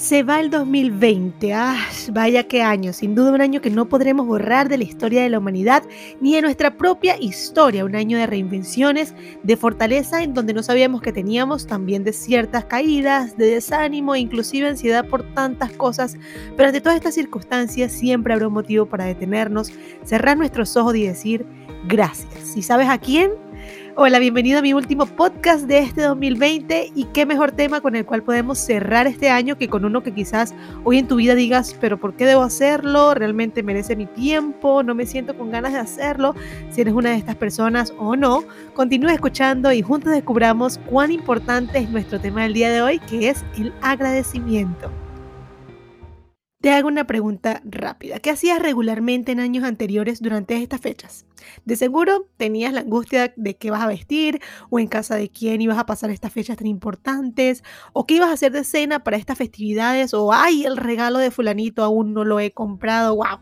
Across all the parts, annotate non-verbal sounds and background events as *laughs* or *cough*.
Se va el 2020. Ah, vaya qué año. Sin duda un año que no podremos borrar de la historia de la humanidad ni de nuestra propia historia. Un año de reinvenciones, de fortaleza en donde no sabíamos que teníamos, también de ciertas caídas, de desánimo e inclusive ansiedad por tantas cosas. Pero ante todas estas circunstancias siempre habrá un motivo para detenernos, cerrar nuestros ojos y decir gracias. ¿Y sabes a quién? Hola, bienvenido a mi último podcast de este 2020 y qué mejor tema con el cual podemos cerrar este año que con uno que quizás hoy en tu vida digas, pero ¿por qué debo hacerlo? ¿Realmente merece mi tiempo? ¿No me siento con ganas de hacerlo? Si eres una de estas personas o no, continúa escuchando y juntos descubramos cuán importante es nuestro tema del día de hoy, que es el agradecimiento. Te hago una pregunta rápida. ¿Qué hacías regularmente en años anteriores durante estas fechas? De seguro tenías la angustia de qué vas a vestir o en casa de quién ibas a pasar estas fechas tan importantes o qué ibas a hacer de cena para estas festividades o ay, el regalo de fulanito aún no lo he comprado. ¡Wow!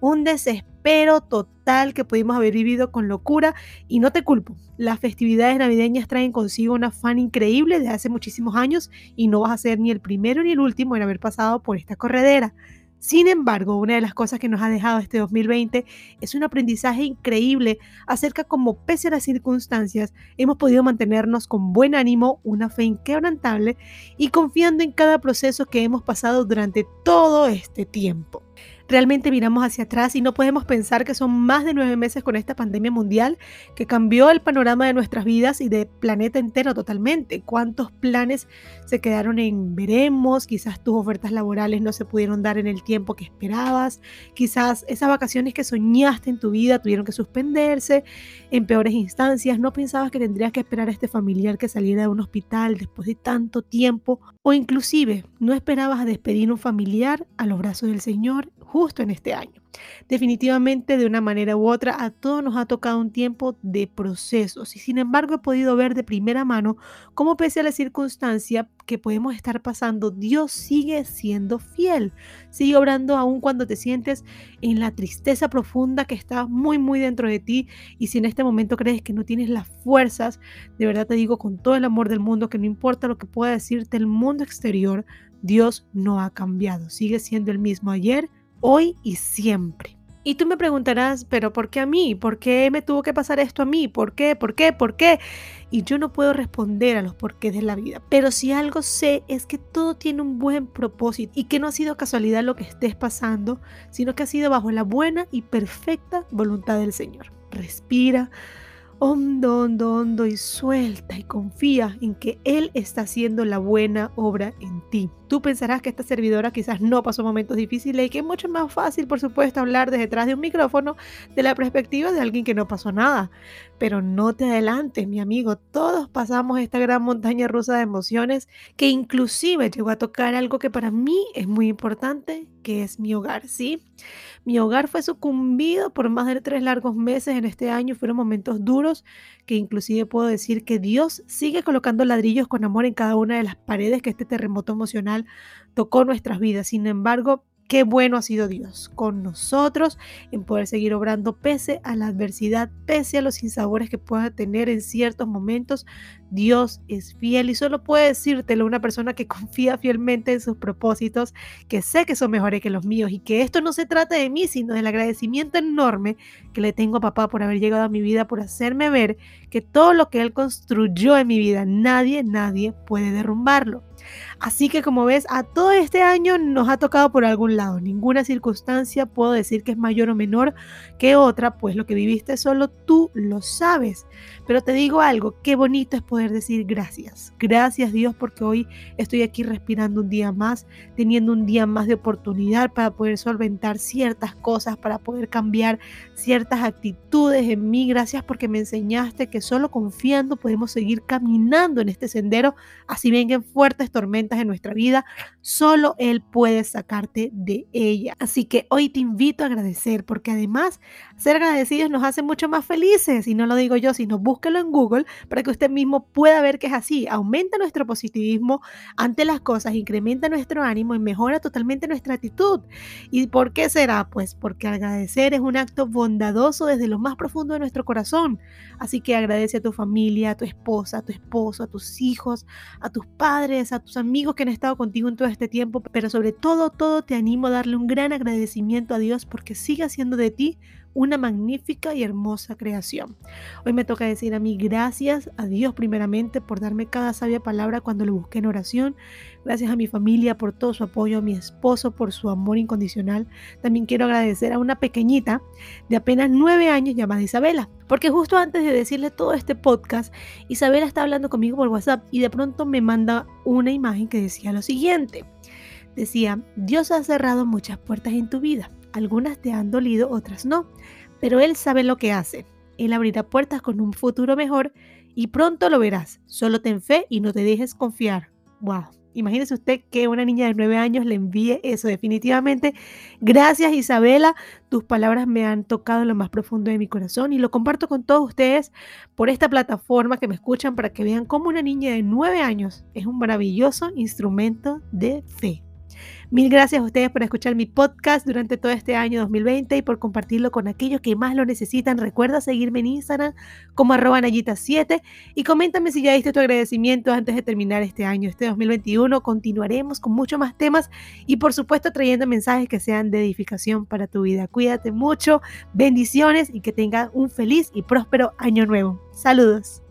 Un desespero total que pudimos haber vivido con locura y no te culpo. Las festividades navideñas traen consigo un afán increíble de hace muchísimos años y no vas a ser ni el primero ni el último en haber pasado por esta corredera. Sin embargo, una de las cosas que nos ha dejado este 2020 es un aprendizaje increíble acerca cómo, pese a las circunstancias, hemos podido mantenernos con buen ánimo, una fe inquebrantable y confiando en cada proceso que hemos pasado durante todo este tiempo realmente miramos hacia atrás y no podemos pensar que son más de nueve meses con esta pandemia mundial que cambió el panorama de nuestras vidas y de planeta entero totalmente. ¿Cuántos planes se quedaron en veremos? Quizás tus ofertas laborales no se pudieron dar en el tiempo que esperabas. Quizás esas vacaciones que soñaste en tu vida tuvieron que suspenderse. En peores instancias, no pensabas que tendrías que esperar a este familiar que saliera de un hospital después de tanto tiempo. O inclusive, no esperabas a despedir un familiar a los brazos del Señor justo en este año. Definitivamente, de una manera u otra, a todos nos ha tocado un tiempo de procesos y sin embargo he podido ver de primera mano cómo pese a la circunstancia que podemos estar pasando, Dios sigue siendo fiel, sigue obrando aún cuando te sientes en la tristeza profunda que está muy, muy dentro de ti y si en este momento crees que no tienes las fuerzas, de verdad te digo con todo el amor del mundo que no importa lo que pueda decirte el mundo exterior, Dios no ha cambiado, sigue siendo el mismo ayer, hoy y siempre. Y tú me preguntarás, pero ¿por qué a mí? ¿Por qué me tuvo que pasar esto a mí? ¿Por qué? ¿Por qué? ¿Por qué? Y yo no puedo responder a los porqués de la vida. Pero si algo sé es que todo tiene un buen propósito y que no ha sido casualidad lo que estés pasando, sino que ha sido bajo la buena y perfecta voluntad del Señor. Respira hondo, hondo, hondo y suelta y confía en que Él está haciendo la buena obra en ti. Tú pensarás que esta servidora quizás no pasó momentos difíciles y que es mucho más fácil, por supuesto, hablar desde detrás de un micrófono de la perspectiva de alguien que no pasó nada. Pero no te adelantes, mi amigo. Todos pasamos esta gran montaña rusa de emociones que inclusive llegó a tocar algo que para mí es muy importante, que es mi hogar, ¿sí? Mi hogar fue sucumbido por más de tres largos meses en este año. Fueron momentos duros que inclusive puedo decir que Dios sigue colocando ladrillos con amor en cada una de las paredes que este terremoto emocional tocó nuestras vidas. Sin embargo, Qué bueno ha sido Dios con nosotros en poder seguir obrando pese a la adversidad, pese a los sinsabores que pueda tener en ciertos momentos. Dios es fiel y solo puede decírtelo una persona que *laughs* confía fielmente en sus propósitos, que sé que son mejores que los míos y que esto no se trata de mí, sino del agradecimiento enorme que le tengo a papá por haber llegado a mi vida, por hacerme ver que todo lo que él construyó en mi vida, nadie, nadie puede derrumbarlo. Así que como ves, a todo este año nos ha tocado por algún lado. Ninguna circunstancia puedo decir que es mayor o menor que otra, pues lo que viviste solo tú lo sabes. Pero te digo algo, qué bonito es poder decir gracias. Gracias Dios porque hoy estoy aquí respirando un día más, teniendo un día más de oportunidad para poder solventar ciertas cosas, para poder cambiar ciertas actitudes en mí. Gracias porque me enseñaste que solo confiando podemos seguir caminando en este sendero, así vengan fuertes tormentas en nuestra vida, solo Él puede sacarte de ella. Así que hoy te invito a agradecer porque además ser agradecidos nos hace mucho más felices y no lo digo yo, sino búsquelo en Google para que usted mismo pueda ver que es así. Aumenta nuestro positivismo ante las cosas, incrementa nuestro ánimo y mejora totalmente nuestra actitud. ¿Y por qué será? Pues porque agradecer es un acto bondadoso desde lo más profundo de nuestro corazón. Así que agradece a tu familia, a tu esposa, a tu esposo, a tus hijos, a tus padres, a a tus amigos que han estado contigo en todo este tiempo, pero sobre todo, todo te animo a darle un gran agradecimiento a Dios porque sigue haciendo de ti una magnífica y hermosa creación. Hoy me toca decir a mí gracias a Dios primeramente por darme cada sabia palabra cuando lo busqué en oración. Gracias a mi familia por todo su apoyo, a mi esposo por su amor incondicional. También quiero agradecer a una pequeñita de apenas nueve años llamada Isabela. Porque justo antes de decirle todo este podcast, Isabela está hablando conmigo por WhatsApp y de pronto me manda una imagen que decía lo siguiente. Decía, Dios ha cerrado muchas puertas en tu vida algunas te han dolido, otras no, pero Él sabe lo que hace. Él abrirá puertas con un futuro mejor y pronto lo verás. Solo ten fe y no te dejes confiar. ¡Wow! Imagínese usted que una niña de nueve años le envíe eso. Definitivamente, gracias Isabela. Tus palabras me han tocado en lo más profundo de mi corazón y lo comparto con todos ustedes por esta plataforma que me escuchan para que vean cómo una niña de nueve años es un maravilloso instrumento de fe. Mil gracias a ustedes por escuchar mi podcast durante todo este año 2020 y por compartirlo con aquellos que más lo necesitan. Recuerda seguirme en Instagram como arroba Nayita7 y coméntame si ya diste tu agradecimiento antes de terminar este año, este 2021. Continuaremos con muchos más temas y por supuesto trayendo mensajes que sean de edificación para tu vida. Cuídate mucho, bendiciones y que tengas un feliz y próspero año nuevo. Saludos.